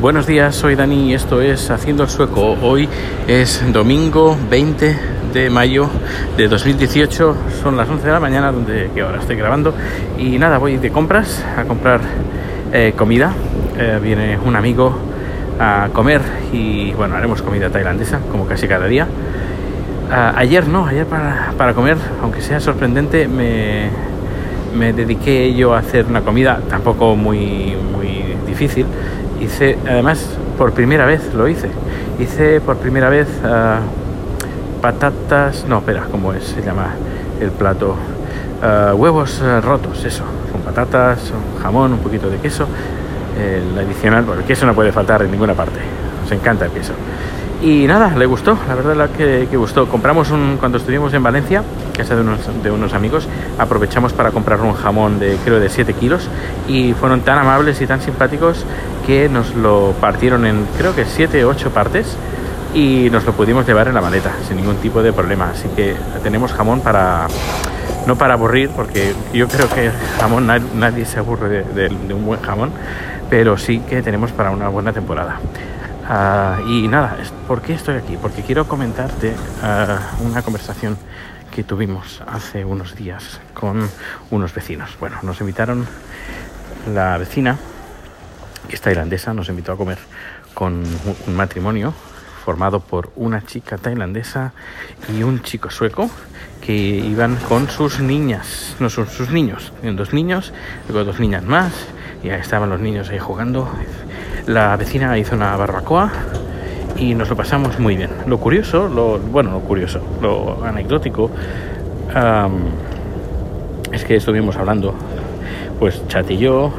Buenos días, soy Dani y esto es Haciendo el Sueco. Hoy es domingo 20 de mayo de 2018, son las 11 de la mañana donde que ahora estoy grabando y nada, voy de compras a comprar eh, comida. Eh, viene un amigo a comer y bueno, haremos comida tailandesa como casi cada día. Ah, ayer no, ayer para, para comer, aunque sea sorprendente, me, me dediqué yo a hacer una comida tampoco muy, muy difícil hice, además por primera vez lo hice, hice por primera vez uh, patatas, no, espera, ¿cómo es? Se llama el plato. Uh, huevos uh, rotos, eso, con patatas, jamón, un poquito de queso. El adicional, bueno, el queso no puede faltar en ninguna parte, nos encanta el queso. Y nada, le gustó, la verdad que, que gustó. Compramos un, cuando estuvimos en Valencia, casa de unos, amigos, aprovechamos para comprar un jamón de creo de 7 kilos y fueron tan amables y tan simpáticos que nos lo partieron en creo que 7 o 8 partes y nos lo pudimos llevar en la maleta sin ningún tipo de problema. Así que tenemos jamón para, no para aburrir, porque yo creo que jamón nadie, se aburre de, un buen jamón, pero sí que tenemos para una buena temporada. Uh, y nada, ¿por qué estoy aquí? Porque quiero comentarte uh, una conversación que tuvimos hace unos días con unos vecinos. Bueno, nos invitaron la vecina, que es tailandesa, nos invitó a comer con un matrimonio formado por una chica tailandesa y un chico sueco que iban con sus niñas, no son sus niños, dos niños, luego dos niñas más, y estaban los niños ahí jugando la vecina hizo una barbacoa y nos lo pasamos muy bien. Lo curioso, lo, bueno, lo curioso, lo anecdótico es que estuvimos hablando, pues Chat y yo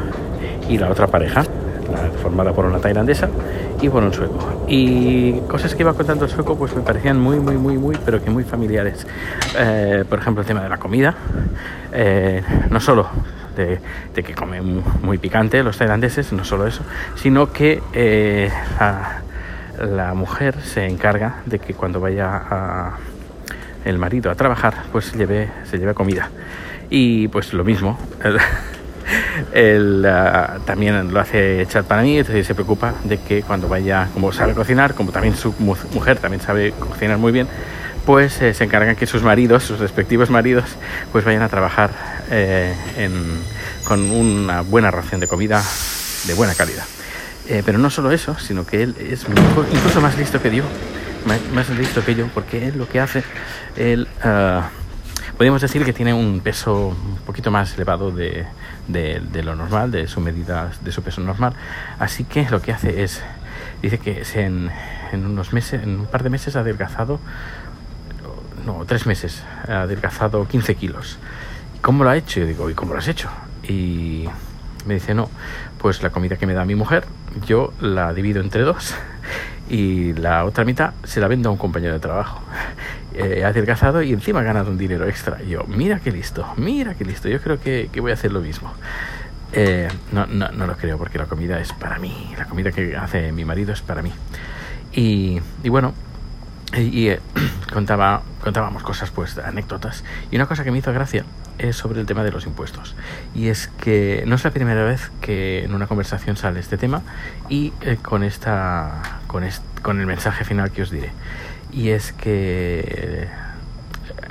y la otra pareja, la, formada por una tailandesa y por un sueco. Y cosas que iba contando el sueco pues me parecían muy, muy, muy, muy, pero que muy familiares. Eh, por ejemplo, el tema de la comida. Eh, no solo de, que comen muy picante los tailandeses, no solo eso, sino que eh, la, mujer se encarga de que cuando vaya el marido a trabajar, pues lleve, se lleve comida. Y pues lo mismo. Él uh, también lo hace echar para mí, entonces se preocupa de que cuando vaya, como sabe cocinar, como también su mujer también sabe cocinar muy bien, pues eh, se encargan que sus maridos, sus respectivos maridos, pues vayan a trabajar eh, con una buena ración de comida de buena calidad. Eh, pero no solo eso, sino que él es incluso más listo que yo, más, listo que yo, porque él lo que hace, él, ah, podemos decir que tiene un peso un poquito más elevado de, lo normal, de su medida, de su peso normal, así que lo que hace es, dice que en, en unos meses, en un par de meses ha adelgazado tres meses, ha adelgazado 15 kilos. ¿Cómo lo ha hecho? Yo digo, ¿y cómo lo has hecho? Y me dice, no, pues la comida que me da mi mujer, yo la divido entre dos y la otra mitad se la vendo a un compañero de trabajo. Eh, adelgazado y encima ha ganado un dinero extra. Y yo, mira qué listo, mira qué listo, yo creo que, voy a hacer lo mismo. Eh, no, no, no, lo creo porque la comida es para mí, la comida que hace mi marido es para mí. Y, y bueno, y, eh, contaba, contábamos cosas, pues, anécdotas. Y una cosa que me hizo gracia es sobre el tema de los impuestos. Y es que no es la primera vez que en una conversación sale este tema y eh, con, esta, con, con el mensaje final que os diré. Y es que eh,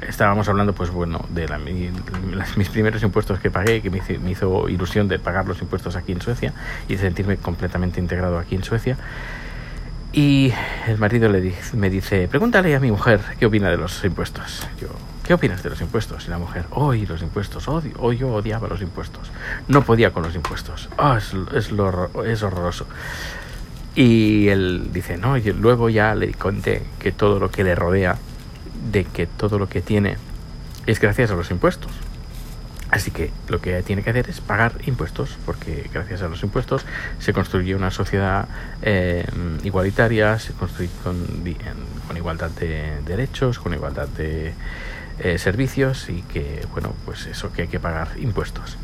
estábamos hablando, pues bueno, de la, mis primeros impuestos que pagué, que me hizo, me hizo ilusión de pagar los impuestos aquí en Suecia y de sentirme completamente integrado aquí en Suecia. Y el marido le dice, me dice, pregúntale a mi mujer qué opina de los impuestos. Yo, ¿qué opinas de los impuestos? Y la mujer, hoy los impuestos, odio, hoy yo odiaba los impuestos. No podía con los impuestos. Oh, es, es, lo, es horroroso. Y él dice, no, y luego ya le conté que todo lo que le rodea, de que todo lo que tiene es gracias a los impuestos. Así que lo que tiene que hacer es pagar impuestos, porque gracias a los impuestos se construye una sociedad eh, igualitaria, se construye con, igualdad de derechos, con igualdad de eh, servicios y que, bueno, pues eso que hay que pagar impuestos.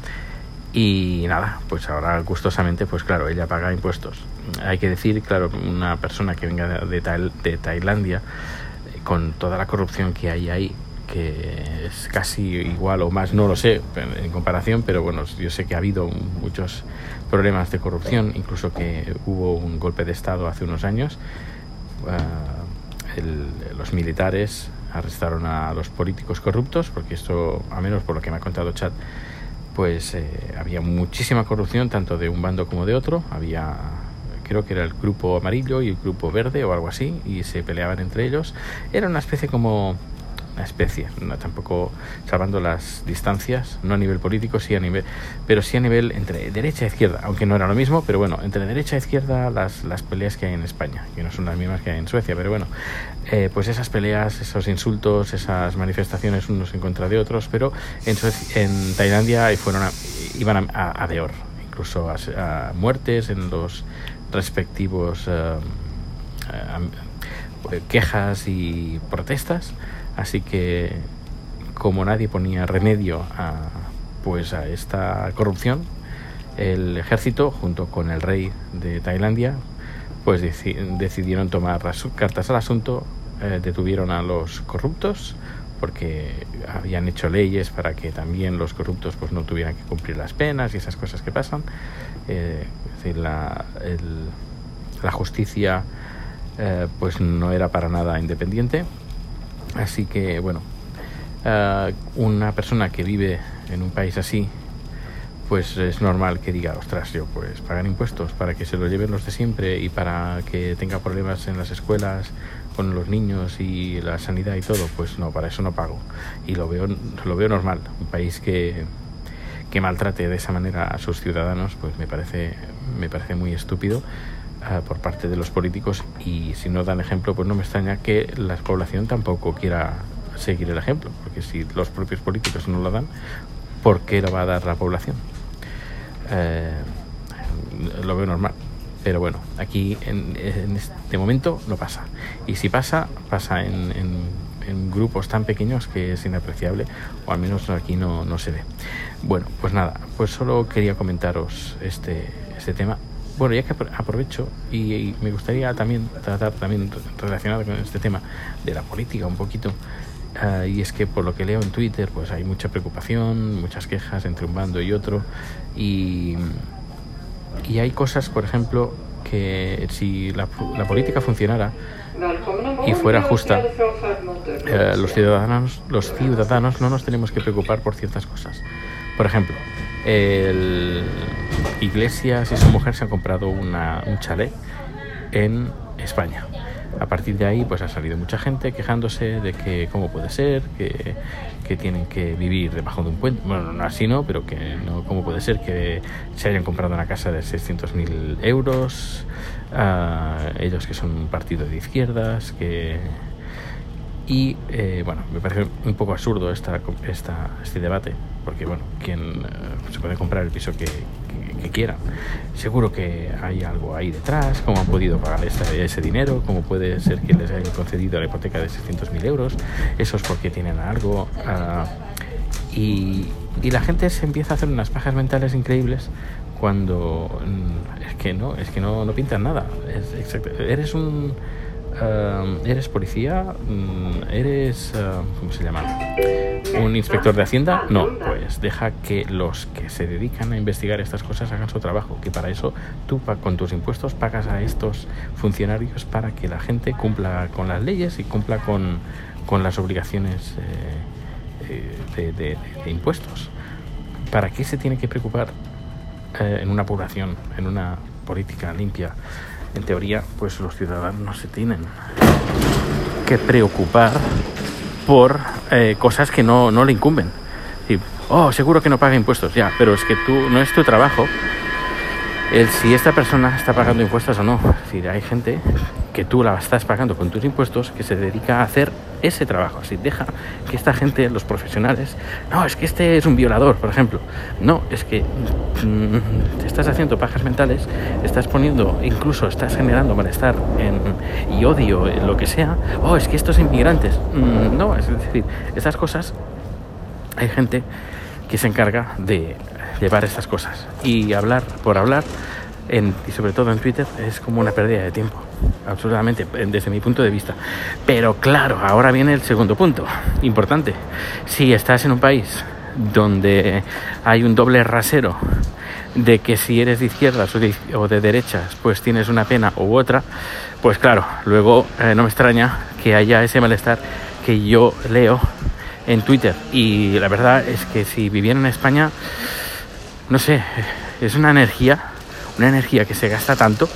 Y nada, pues ahora gustosamente, pues claro, ella paga impuestos. Hay que decir, claro, una persona que venga de, de Tailandia, con toda la corrupción que hay ahí, que es casi igual o más, no lo sé en comparación, pero bueno, yo sé que ha habido muchos problemas de corrupción, incluso que hubo un golpe de Estado hace unos años. Uh, los militares arrestaron a los políticos corruptos, porque esto, a menos por lo que me ha contado Chad, pues eh, había muchísima corrupción, tanto de un bando como de otro. Había, creo que era el grupo amarillo y el grupo verde o algo así, y se peleaban entre ellos. Era una especie como especie, no, tampoco salvando las distancias, no a nivel político, sí a nivel, pero sí a nivel entre derecha e izquierda, aunque no era lo mismo, pero bueno, entre derecha e izquierda las, las peleas que hay en España, que no son las mismas que hay en Suecia, pero bueno, eh, pues esas peleas, esos insultos, esas manifestaciones unos en contra de otros, pero en, en Tailandia fueron iban a, a, peor, incluso a, muertes en los respectivos eh, quejas y protestas Así que como nadie ponía remedio a, pues a esta corrupción, el ejército, junto con el rey de Tailandia, pues decidieron tomar cartas al asunto, eh, detuvieron a los corruptos, porque habían hecho leyes para que también los corruptos pues no tuvieran que cumplir las penas y esas cosas que pasan. Eh, la justicia eh, pues no era para nada independiente Así que, bueno, uh, una persona que vive en un país así, pues es normal que diga, ostras, yo pues pagar impuestos para que se lo lleven los de siempre y para que tenga problemas en las escuelas con los niños y la sanidad y todo, pues no, para eso no pago. Y lo veo, lo veo normal. Un país que, que maltrate de esa manera a sus ciudadanos, pues me parece, me parece muy estúpido uh, por parte de los políticos y si no dan ejemplo, pues no me extraña que la población tampoco quiera seguir el ejemplo, porque si los propios políticos no lo dan, ¿por qué lo va a dar la población? Eh, lo veo normal. Pero bueno, aquí en, en, este momento no pasa. Y si pasa, pasa en, en, en, grupos tan pequeños que es inapreciable, o al menos aquí no, no se ve. Bueno, pues nada, pues solo quería comentaros este, este tema bueno, ya que aprovecho y, me gustaría también tratar también relacionado con este tema de la política un poquito. Uh, y es que por lo que leo en Twitter, pues hay mucha preocupación, muchas quejas entre un bando y otro. Y, y hay cosas, por ejemplo, que si la, la política funcionara y fuera justa, uh, los ciudadanos, los ciudadanos no nos tenemos que preocupar por ciertas cosas. Por ejemplo, el Iglesias y su mujer se han comprado una, un chalet en España. A partir de ahí, pues ha salido mucha gente quejándose de que cómo puede ser, que, tienen que vivir debajo de un puente. Bueno, no así no, pero que no, cómo puede ser que se hayan comprado una casa de 600.000 euros, uh, ellos que son un partido de izquierdas, que y eh, bueno, me parece un poco absurdo esta, esta, este debate, porque bueno, quien eh, se puede comprar el piso que, quiera. Seguro que hay algo ahí detrás, cómo han podido pagar ese, dinero, cómo puede ser que les hayan concedido la hipoteca de 600.000 euros, eso es porque tienen algo. Uh, y, y la gente se empieza a hacer unas pajas mentales increíbles cuando mm, es que no, es que no, no pintan nada. Eres un Uh, ¿Eres policía? Mm, ¿Eres, uh, cómo se llama? ¿Un inspector de Hacienda? No, pues deja que los que se dedican a investigar estas cosas hagan su trabajo, que para eso tú con tus impuestos pagas a estos funcionarios para que la gente cumpla con las leyes y cumpla con, con las obligaciones eh, de, de, de, impuestos. ¿Para qué se tiene que preocupar eh, en una población, en una política limpia? En teoría, pues los ciudadanos no se tienen que preocupar por eh, cosas que no, no le incumben. Y, oh, seguro que no paga impuestos, ya, pero es que tú no es tu trabajo el si esta persona está pagando impuestos o no. Es decir, hay gente que tú la estás pagando con tus impuestos que se dedica a hacer ese trabajo. Así deja que esta gente, los profesionales, no, es que este es un violador, por ejemplo. No, es que mmm, te estás haciendo pajas mentales, estás poniendo, incluso estás generando malestar y odio en lo que sea. Oh, es que estos inmigrantes. Mmm, no, es decir, estas cosas, hay gente que se encarga de llevar estas cosas y hablar por hablar y sobre todo en Twitter es como una pérdida de tiempo, absolutamente, desde mi punto de vista. Pero claro, ahora viene el segundo punto, importante. Si estás en un país donde hay un doble rasero de que si eres de izquierdas o de, derechas, pues tienes una pena u otra, pues claro, luego eh, no me extraña que haya ese malestar que yo leo en Twitter. Y la verdad es que si viviera en España, no sé, es una energía, una energía que se gasta tanto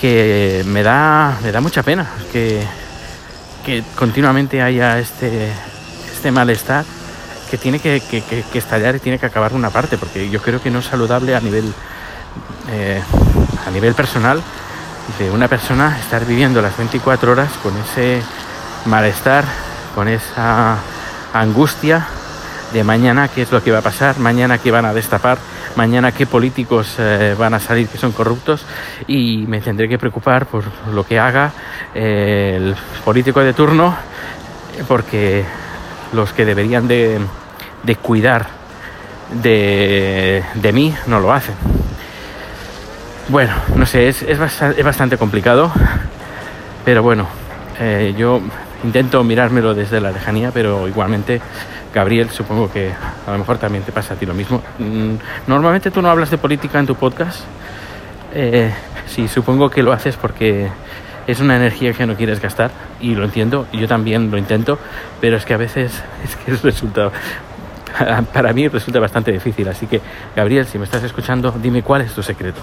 que me da, me da mucha pena que, que continuamente haya este, este malestar que tiene que, estallar y tiene que acabar una parte, porque yo creo que no es saludable a nivel, eh, a nivel personal de una persona estar viviendo las 24 horas con ese malestar, con esa angustia de mañana qué es lo que va a pasar, mañana qué van a destapar, mañana qué políticos eh, van a salir que son corruptos y me tendré que preocupar por lo que haga eh, el político de turno porque los que deberían de, cuidar de, mí no lo hacen. Bueno, no sé, es, es, bastante, complicado, pero bueno, eh, yo intento mirármelo desde la lejanía, pero igualmente, Gabriel, supongo que a lo mejor también te pasa a ti lo mismo. Mm, normalmente tú no hablas de política en tu podcast. Eh, sí, supongo que lo haces porque es una energía que no quieres gastar y lo entiendo, yo también lo intento, pero es que a veces es que resulta, para mí resulta bastante difícil. Así que, Gabriel, si me estás escuchando, dime cuál es tu secreto.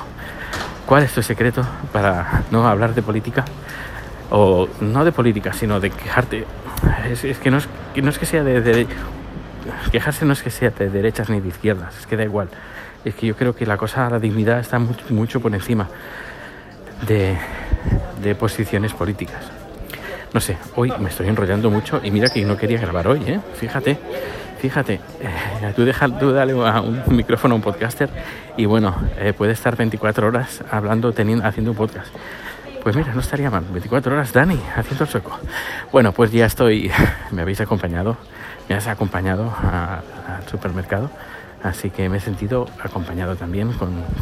¿Cuál es tu secreto para no hablar de política? O no de política, sino de quejarte. Es, que, no es, que no es que sea de, de, Quejarse no es que sea de derechas ni de izquierdas, es que da igual. Es que yo creo que la cosa, la dignidad está mucho, por encima de, de posiciones políticas. No sé, hoy me estoy enrollando mucho y mira que no quería grabar hoy, ¿eh? Fíjate, fíjate, eh, tú, deja, tú dale a un micrófono a un podcaster y bueno, eh, puede estar 24 horas hablando, teniendo, haciendo un podcast. Pues mira, no estaría mal, 24 horas Dani, haciendo el sueco. Bueno, pues ya estoy, me habéis acompañado, me has acompañado al supermercado Así que me he sentido acompañado también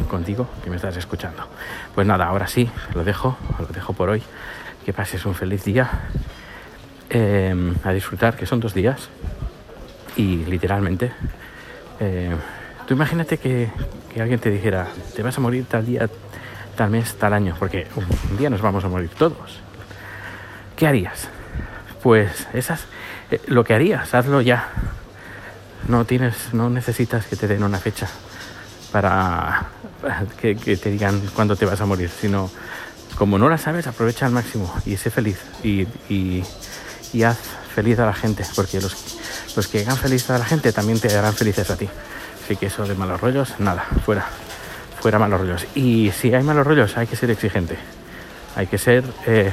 contigo que me estás escuchando. Pues nada, ahora sí, lo dejo, lo dejo por hoy. Que pases un feliz día. Em, a disfrutar, que son dos días. Y literalmente, eh, tú imagínate que, que, alguien te dijera, te vas a morir tal día, tal mes, tal año, porque un día nos vamos a morir todos. ¿Qué harías? Pues esas, eh, lo que harías, hazlo ya no tienes, no necesitas que te den una fecha para que, te digan cuándo te vas a morir, sino como no la sabes, aprovecha al máximo y sé feliz y, haz feliz a la gente, porque los, los que hagan feliz a la gente también te harán felices a ti. Así que eso de malos rollos, nada, fuera, fuera malos rollos. Y si hay malos rollos, hay que ser exigente. Hay que ser... Eh,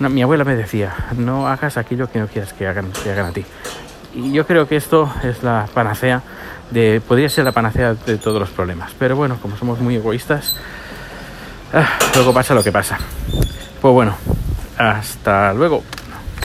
mi abuela me decía, no hagas aquello que no quieras que hagan, que hagan a ti. Y yo creo que esto es la panacea de, podría ser la panacea de todos los problemas. Pero bueno, como somos muy egoístas, ah, luego pasa lo que pasa. Pues bueno, hasta luego.